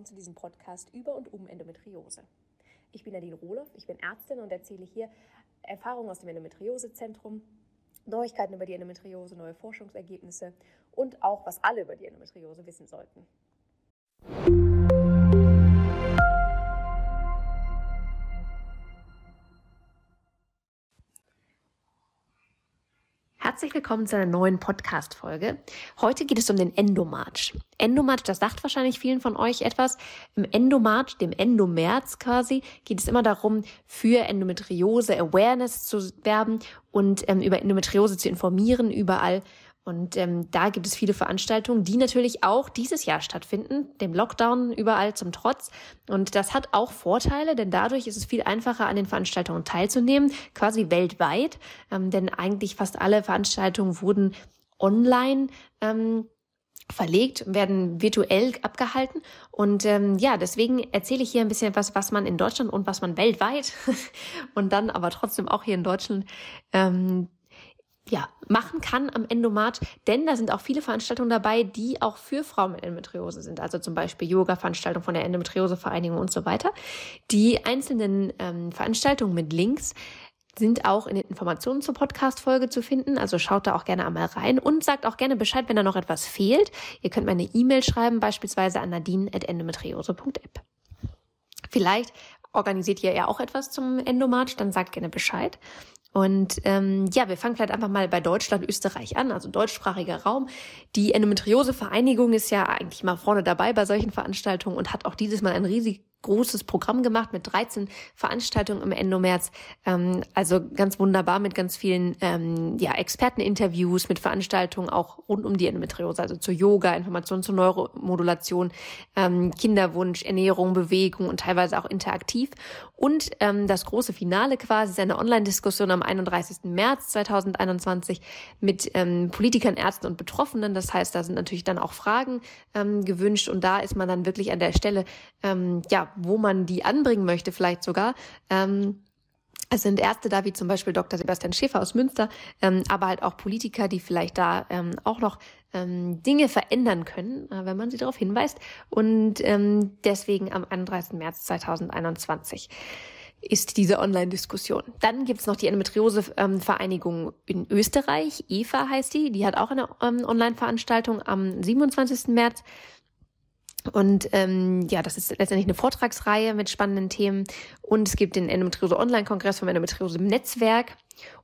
willkommen zu diesem Podcast über und um Endometriose. Ich bin Nadine Rohloff, ich bin Ärztin und erzähle hier Erfahrungen aus dem Endometriosezentrum, Neuigkeiten über die Endometriose, neue Forschungsergebnisse und auch, was alle über die Endometriose wissen sollten. Herzlich willkommen zu einer neuen Podcast-Folge. Heute geht es um den Endomarch. Endomarch, das sagt wahrscheinlich vielen von euch etwas. Im Endomarch, dem Endomärz quasi, geht es immer darum, für Endometriose Awareness zu werben und ähm, über Endometriose zu informieren, überall und ähm, da gibt es viele Veranstaltungen, die natürlich auch dieses Jahr stattfinden, dem Lockdown überall zum Trotz. Und das hat auch Vorteile, denn dadurch ist es viel einfacher, an den Veranstaltungen teilzunehmen, quasi weltweit. Ähm, denn eigentlich fast alle Veranstaltungen wurden online ähm, verlegt, werden virtuell abgehalten. Und ähm, ja, deswegen erzähle ich hier ein bisschen was, was man in Deutschland und was man weltweit und dann aber trotzdem auch hier in Deutschland ähm, ja, machen kann am Endomat, denn da sind auch viele Veranstaltungen dabei, die auch für Frauen mit Endometriose sind. Also zum Beispiel Yoga-Veranstaltungen von der Endometriose-Vereinigung und so weiter. Die einzelnen ähm, Veranstaltungen mit Links sind auch in den Informationen zur Podcast-Folge zu finden. Also schaut da auch gerne einmal rein und sagt auch gerne Bescheid, wenn da noch etwas fehlt. Ihr könnt mir eine E-Mail schreiben, beispielsweise an nadine.endometriose.app. Vielleicht organisiert ihr ja auch etwas zum Endomarch, dann sagt gerne Bescheid. Und ähm, ja, wir fangen vielleicht einfach mal bei Deutschland, Österreich an, also deutschsprachiger Raum. Die Endometriose-Vereinigung ist ja eigentlich mal vorne dabei bei solchen Veranstaltungen und hat auch dieses Mal ein riesig großes Programm gemacht mit 13 Veranstaltungen im Endomärz. Ähm, also ganz wunderbar mit ganz vielen ähm, ja, Experteninterviews, mit Veranstaltungen auch rund um die Endometriose, also zu Yoga, Informationen zur Neuromodulation, ähm, Kinderwunsch, Ernährung, Bewegung und teilweise auch interaktiv. Und ähm, das große Finale quasi ist eine Online-Diskussion am 31. März 2021 mit ähm, Politikern, Ärzten und Betroffenen. Das heißt, da sind natürlich dann auch Fragen ähm, gewünscht und da ist man dann wirklich an der Stelle, ähm, ja, wo man die anbringen möchte, vielleicht sogar. Ähm, es sind Ärzte da, wie zum Beispiel Dr. Sebastian Schäfer aus Münster, ähm, aber halt auch Politiker, die vielleicht da ähm, auch noch ähm, Dinge verändern können, äh, wenn man sie darauf hinweist. Und ähm, deswegen am 31. März 2021 ist diese Online-Diskussion. Dann gibt's noch die Endometriose-Vereinigung in Österreich, EVA heißt die, die hat auch eine ähm, Online-Veranstaltung am 27. März. Und ähm, ja, das ist letztendlich eine Vortragsreihe mit spannenden Themen. Und es gibt den Endometriose Online-Kongress vom Endometriose Netzwerk.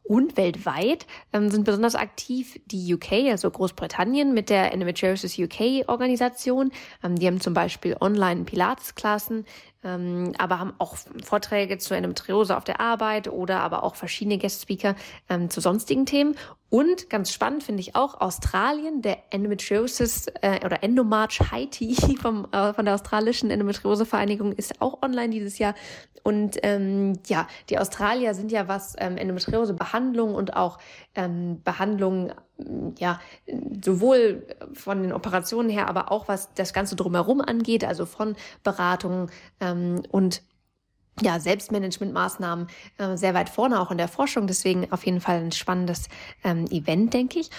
Und weltweit ähm, sind besonders aktiv die UK, also Großbritannien, mit der Endometriosis UK Organisation. Ähm, die haben zum Beispiel online Pilates-Klassen, ähm, aber haben auch Vorträge zur Endometriose auf der Arbeit oder aber auch verschiedene Guest-Speaker ähm, zu sonstigen Themen. Und ganz spannend finde ich auch Australien, der Endometriosis äh, oder Endomarch Haiti vom, äh, von der australischen Endometriose-Vereinigung ist auch online dieses Jahr. Und ähm, ja, die Australier sind ja, was ähm, Endometriose-Behandlung und auch ähm, Behandlung, ja, sowohl von den Operationen her, aber auch was das Ganze drumherum angeht, also von Beratungen ähm, und ja, Selbstmanagementmaßnahmen äh, sehr weit vorne, auch in der Forschung. Deswegen auf jeden Fall ein spannendes ähm, Event, denke ich.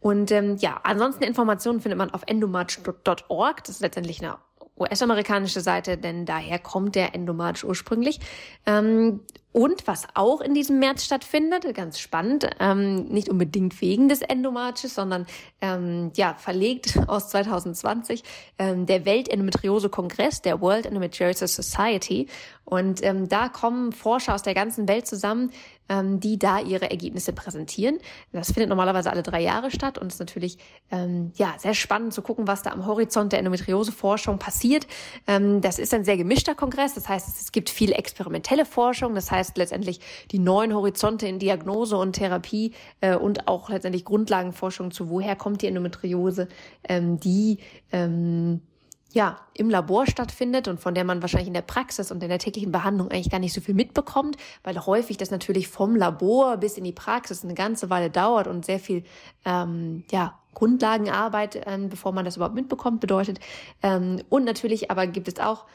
Und ähm, ja, ansonsten Informationen findet man auf endomarch.org. Das ist letztendlich eine US-amerikanische Seite, denn daher kommt der Endomarch ursprünglich. Ähm, und was auch in diesem März stattfindet, ganz spannend, ähm, nicht unbedingt wegen des Endomarches, sondern ähm, ja verlegt aus 2020, ähm, der Weltendometriose-Kongress der World Endometriosis Society. Und ähm, da kommen Forscher aus der ganzen Welt zusammen, ähm, die da ihre Ergebnisse präsentieren. Das findet normalerweise alle drei Jahre statt und ist natürlich ähm, ja sehr spannend zu gucken, was da am Horizont der Endometriose-Forschung passiert. Ähm, das ist ein sehr gemischter Kongress, das heißt, es gibt viel experimentelle Forschung, das heißt letztendlich die neuen Horizonte in Diagnose und Therapie äh, und auch letztendlich Grundlagenforschung zu woher kommt die Endometriose, ähm, die ähm, ja, im Labor stattfindet und von der man wahrscheinlich in der Praxis und in der täglichen Behandlung eigentlich gar nicht so viel mitbekommt, weil häufig das natürlich vom Labor bis in die Praxis eine ganze Weile dauert und sehr viel ähm, ja, Grundlagenarbeit, ähm, bevor man das überhaupt mitbekommt, bedeutet. Ähm, und natürlich aber gibt es auch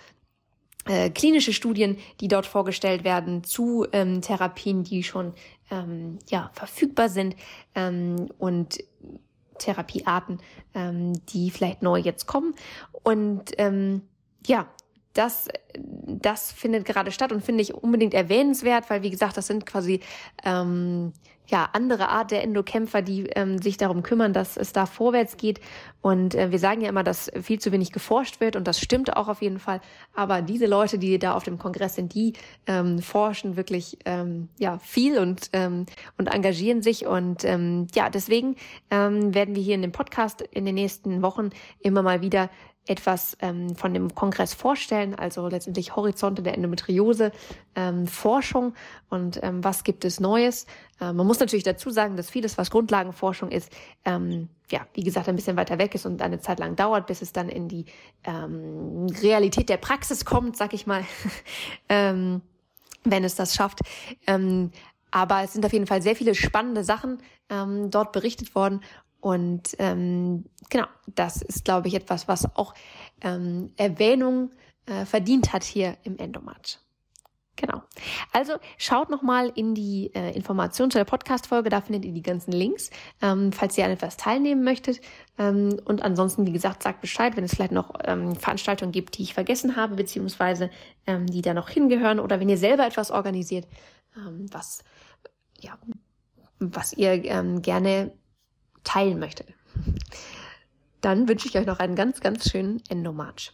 äh, klinische Studien, die dort vorgestellt werden zu ähm, Therapien, die schon ähm, ja, verfügbar sind ähm, und Therapiearten, ähm, die vielleicht neu jetzt kommen. Und ähm, ja, das, das findet gerade statt und finde ich unbedingt erwähnenswert, weil wie gesagt, das sind quasi ähm, ja andere Art der Endokämpfer, die ähm, sich darum kümmern, dass es da vorwärts geht. Und äh, wir sagen ja immer, dass viel zu wenig geforscht wird und das stimmt auch auf jeden Fall. Aber diese Leute, die da auf dem Kongress sind, die ähm, forschen wirklich ähm, ja viel und ähm, und engagieren sich und ähm, ja deswegen ähm, werden wir hier in dem Podcast in den nächsten Wochen immer mal wieder etwas ähm, von dem Kongress vorstellen, also letztendlich Horizonte der Endometriose, ähm, Forschung und ähm, was gibt es Neues. Äh, man muss natürlich dazu sagen, dass vieles, was Grundlagenforschung ist, ähm, ja, wie gesagt, ein bisschen weiter weg ist und eine Zeit lang dauert, bis es dann in die ähm, Realität der Praxis kommt, sag ich mal, ähm, wenn es das schafft. Ähm, aber es sind auf jeden Fall sehr viele spannende Sachen ähm, dort berichtet worden und ähm, genau, das ist, glaube ich, etwas, was auch ähm, Erwähnung äh, verdient hat hier im Endomatch. Genau. Also schaut nochmal in die äh, Informationen zu der Podcast-Folge, da findet ihr die ganzen Links, ähm, falls ihr an etwas teilnehmen möchtet. Ähm, und ansonsten, wie gesagt, sagt Bescheid, wenn es vielleicht noch ähm, Veranstaltungen gibt, die ich vergessen habe, beziehungsweise ähm, die da noch hingehören, oder wenn ihr selber etwas organisiert, ähm, was, ja, was ihr ähm, gerne teilen möchte. Dann wünsche ich euch noch einen ganz, ganz schönen Endomarch.